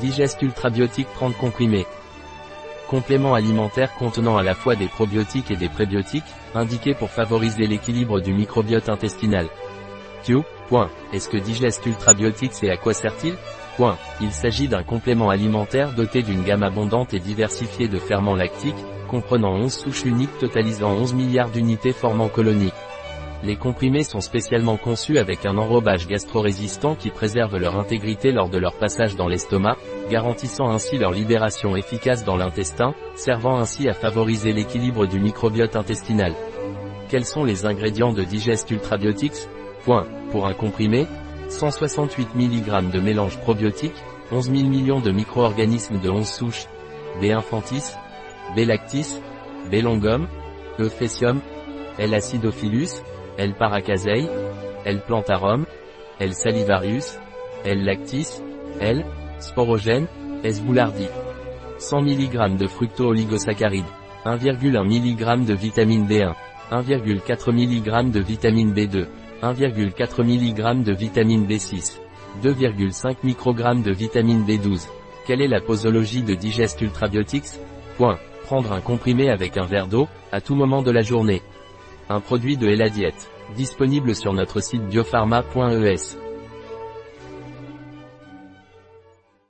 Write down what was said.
Digest Ultrabiotique 30 comprimés. Complément alimentaire contenant à la fois des probiotiques et des prébiotiques, indiqué pour favoriser l'équilibre du microbiote intestinal. Q. Point. Est-ce que Digest Ultrabiotique c'est à quoi sert-il? Point. Il s'agit d'un complément alimentaire doté d'une gamme abondante et diversifiée de ferments lactiques, comprenant 11 souches uniques totalisant 11 milliards d'unités formant colonies. Les comprimés sont spécialement conçus avec un enrobage gastro-résistant qui préserve leur intégrité lors de leur passage dans l'estomac, garantissant ainsi leur libération efficace dans l'intestin, servant ainsi à favoriser l'équilibre du microbiote intestinal. Quels sont les ingrédients de Digest Ultrabiotics Point. Pour un comprimé, 168 mg de mélange probiotique, 11 000 millions de micro-organismes de 11 souches, B. infantis, B. lactis, B. longum, E. faecium, L. acidophilus, L. paracasei, L. plantarum, L. salivarius, L. lactis, L. sporogène, S. boulardii. 100 mg de fructo-oligosaccharides, 1,1 mg de vitamine B1, 1,4 mg de vitamine B2, 1,4 mg de vitamine B6, 2,5 microg de vitamine B12. Quelle est la posologie de Digest Ultrabiotics? Point. Prendre un comprimé avec un verre d'eau, à tout moment de la journée. Un produit de Eladiette. Disponible sur notre site biopharma.es.